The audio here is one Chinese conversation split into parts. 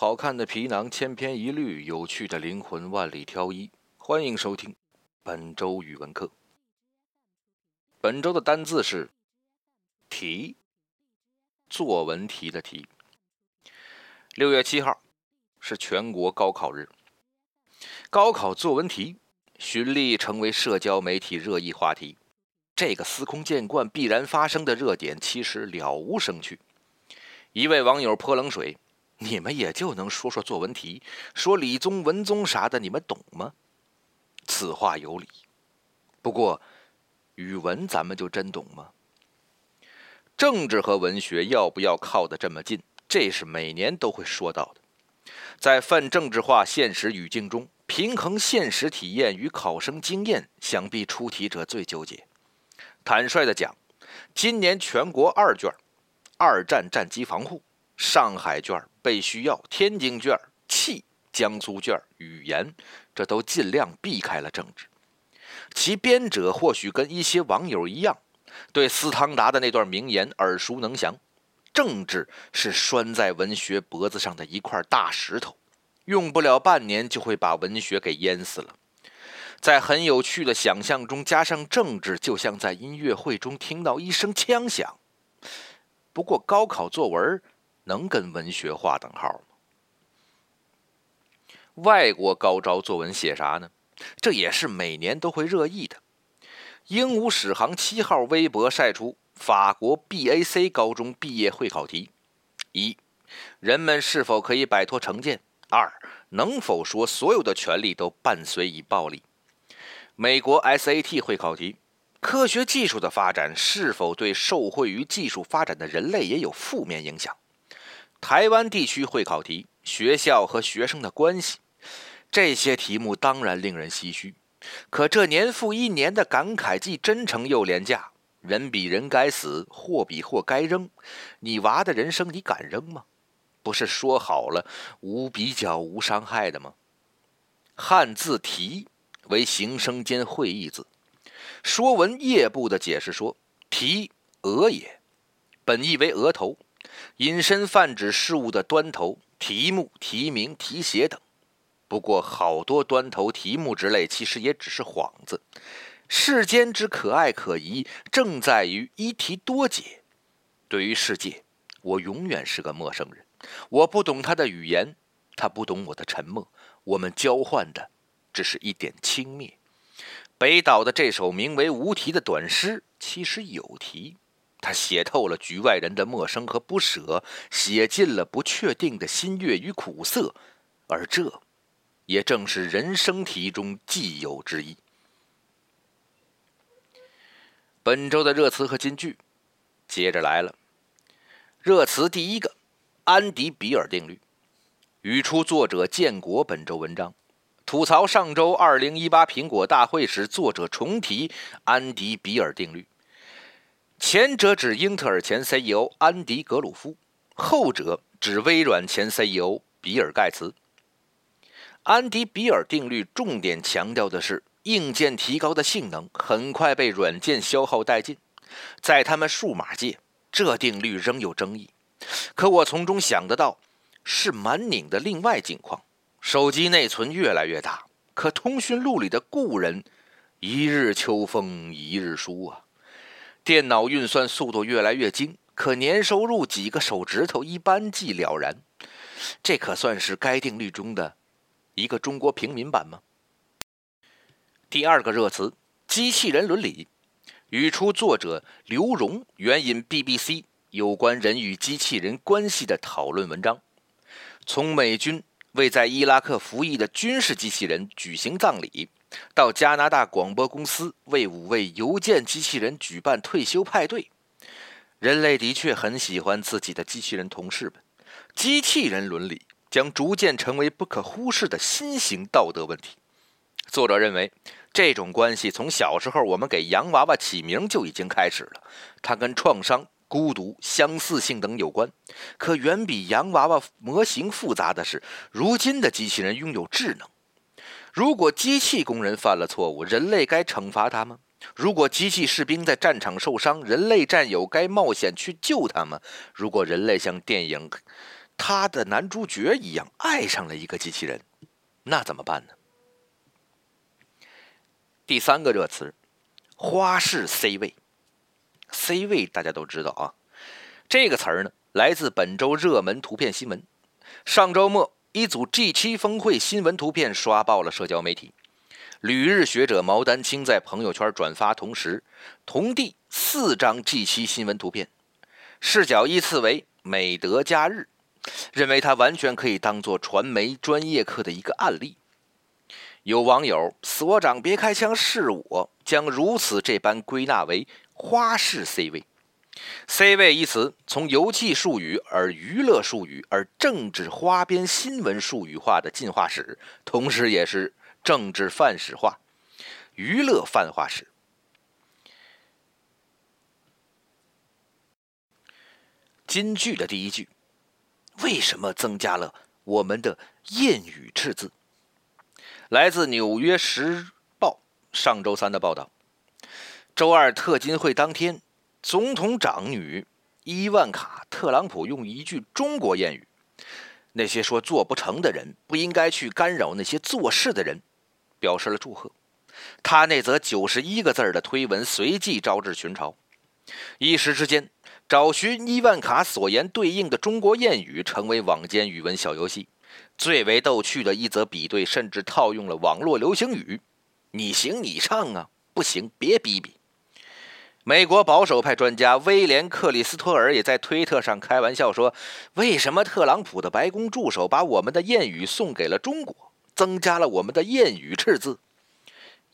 好看的皮囊千篇一律，有趣的灵魂万里挑一。欢迎收听本周语文课。本周的单字是“题”，作文题的“题”。六月七号是全国高考日，高考作文题循例成为社交媒体热议话题。这个司空见惯、必然发生的热点，其实了无生趣。一位网友泼冷水。你们也就能说说作文题，说理综、文综啥的，你们懂吗？此话有理。不过，语文咱们就真懂吗？政治和文学要不要靠得这么近？这是每年都会说到的。在泛政治化现实语境中，平衡现实体验与考生经验，想必出题者最纠结。坦率的讲，今年全国二卷，二战战机防护。上海卷被需要，天津卷气，江苏卷语言，这都尽量避开了政治。其编者或许跟一些网友一样，对斯汤达的那段名言耳熟能详：政治是拴在文学脖子上的一块大石头，用不了半年就会把文学给淹死了。在很有趣的想象中加上政治，就像在音乐会中听到一声枪响。不过高考作文。能跟文学划等号吗？外国高招作文写啥呢？这也是每年都会热议的。鹦鹉史航七号微博晒出法国 BAC 高中毕业会考题：一、人们是否可以摆脱成见？二、能否说所有的权利都伴随以暴力？美国 SAT 会考题：科学技术的发展是否对受惠于技术发展的人类也有负面影响？台湾地区会考题：学校和学生的关系。这些题目当然令人唏嘘，可这年复一年的感慨既真诚又廉价。人比人该死，货比货该扔。你娃的人生你敢扔吗？不是说好了无比较无伤害的吗？汉字“题”为形声兼会意字，《说文》页部的解释说：“题，额也，本意为额头。”引申泛指事物的端头、题目、题名、题写等。不过，好多端头、题目之类，其实也只是幌子。世间之可爱可疑，正在于一题多解。对于世界，我永远是个陌生人。我不懂他的语言，他不懂我的沉默。我们交换的，只是一点轻蔑。北岛的这首名为《无题》的短诗，其实有题。他写透了局外人的陌生和不舍，写尽了不确定的心悦与苦涩，而这，也正是人生题中既有之意。本周的热词和金句，接着来了。热词第一个，安迪比尔定律。语出作者建国本周文章，吐槽上周二零一八苹果大会时，作者重提安迪比尔定律。前者指英特尔前 CEO 安迪·格鲁夫，后者指微软前 CEO 比尔·盖茨。安迪比尔定律重点强调的是，硬件提高的性能很快被软件消耗殆尽。在他们数码界，这定律仍有争议。可我从中想得到，是满拧的另外境况：手机内存越来越大，可通讯录里的故人，一日秋风一日书啊。电脑运算速度越来越精，可年收入几个手指头一般即了然。这可算是该定律中的一个中国平民版吗？第二个热词：机器人伦理。语出作者刘荣，援引 BBC 有关人与机器人关系的讨论文章。从美军为在伊拉克服役的军事机器人举行葬礼。到加拿大广播公司为五位邮件机器人举办退休派对，人类的确很喜欢自己的机器人同事们。机器人伦理将逐渐成为不可忽视的新型道德问题。作者认为，这种关系从小时候我们给洋娃娃起名就已经开始了。它跟创伤、孤独、相似性等有关。可远比洋娃娃模型复杂的是，如今的机器人拥有智能。如果机器工人犯了错误，人类该惩罚他吗？如果机器士兵在战场受伤，人类战友该冒险去救他吗？如果人类像电影《他的男主角一样爱上了一个机器人，那怎么办呢？第三个热词，花式 C 位。C 位大家都知道啊，这个词儿呢来自本周热门图片新闻。上周末，一组 G7 峰会新闻图片刷爆了社交媒体。旅日学者毛丹青在朋友圈转发同时，同地四张 G7 新闻图片，视角依次为美德加日，认为它完全可以当做传媒专业课的一个案例。有网友“所长别开枪，是我”将如此这般归纳为花式 C 位。C 位一词从游戏术语而娱乐术语而政治花边新闻术语化的进化史，同时也是政治泛史化、娱乐泛化史。金句的第一句：为什么增加了我们的谚语赤字？来自《纽约时报》上周三的报道。周二特金会当天，总统长女伊万卡·特朗普用一句中国谚语：“那些说做不成的人，不应该去干扰那些做事的人”，表示了祝贺。他那则九十一个字的推文随即招致群嘲，一时之间，找寻伊万卡所言对应的中国谚语成为网间语文小游戏。最为逗趣的一则比对，甚至套用了网络流行语：“你行你上啊，不行别逼逼。”美国保守派专家威廉·克里斯托尔也在推特上开玩笑说：“为什么特朗普的白宫助手把我们的谚语送给了中国，增加了我们的谚语赤字？”“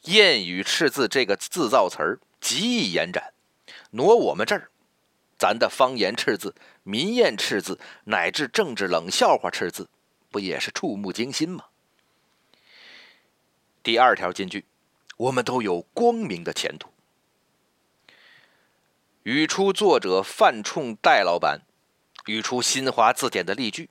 谚语赤字”这个字造词儿极易延展，挪我们这儿，咱的方言赤字、民谚赤字，乃至政治冷笑话赤字。不也是触目惊心吗？第二条金句，我们都有光明的前途。语出作者范冲戴老板，语出新华字典的例句。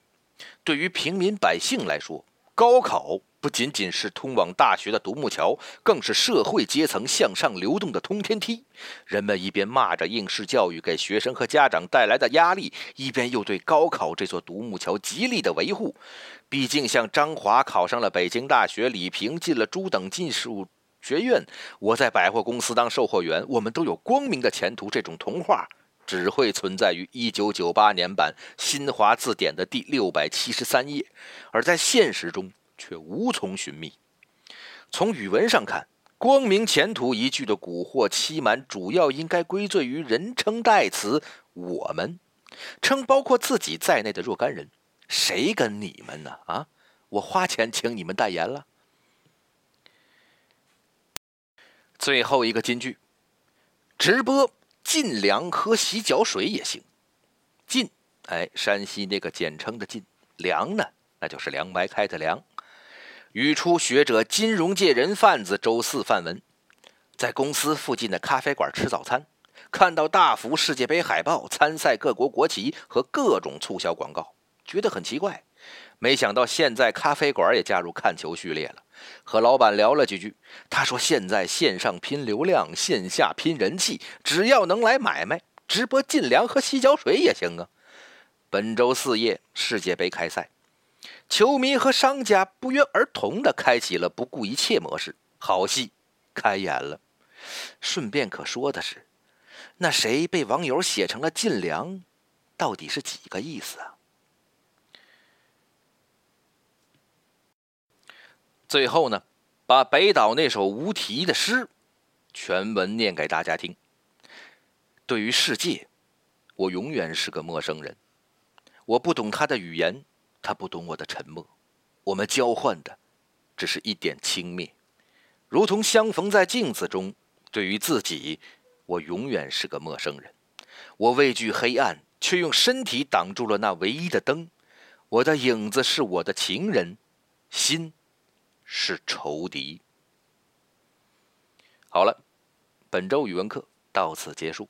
对于平民百姓来说，高考。不仅仅是通往大学的独木桥，更是社会阶层向上流动的通天梯。人们一边骂着应试教育给学生和家长带来的压力，一边又对高考这座独木桥极力的维护。毕竟，像张华考上了北京大学，李平进了中等技术学院，我在百货公司当售货员，我们都有光明的前途。这种童话只会存在于1998年版新华字典的第六百七十三页，而在现实中。却无从寻觅。从语文上看，“光明前途”一句的蛊惑欺瞒，主要应该归罪于人称代词“我们”，称包括自己在内的若干人。谁跟你们呢？啊，我花钱请你们代言了。最后一个金句：直播进粮喝洗脚水也行。晋，哎，山西那个简称的晋，粮呢，那就是凉白开的凉。语出学者、金融界人贩子周四范文，在公司附近的咖啡馆吃早餐，看到大幅世界杯海报、参赛各国国旗和各种促销广告，觉得很奇怪。没想到现在咖啡馆也加入看球序列了。和老板聊了几句，他说：“现在线上拼流量，线下拼人气，只要能来买卖，直播进粮和洗脚水也行啊。”本周四夜世界杯开赛。球迷和商家不约而同的开启了不顾一切模式，好戏开演了。顺便可说的是，那谁被网友写成了“进粮”，到底是几个意思啊？最后呢，把北岛那首无题的诗全文念给大家听。对于世界，我永远是个陌生人，我不懂他的语言。他不懂我的沉默，我们交换的只是一点轻蔑，如同相逢在镜子中。对于自己，我永远是个陌生人。我畏惧黑暗，却用身体挡住了那唯一的灯。我的影子是我的情人，心是仇敌。好了，本周语文课到此结束，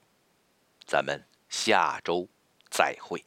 咱们下周再会。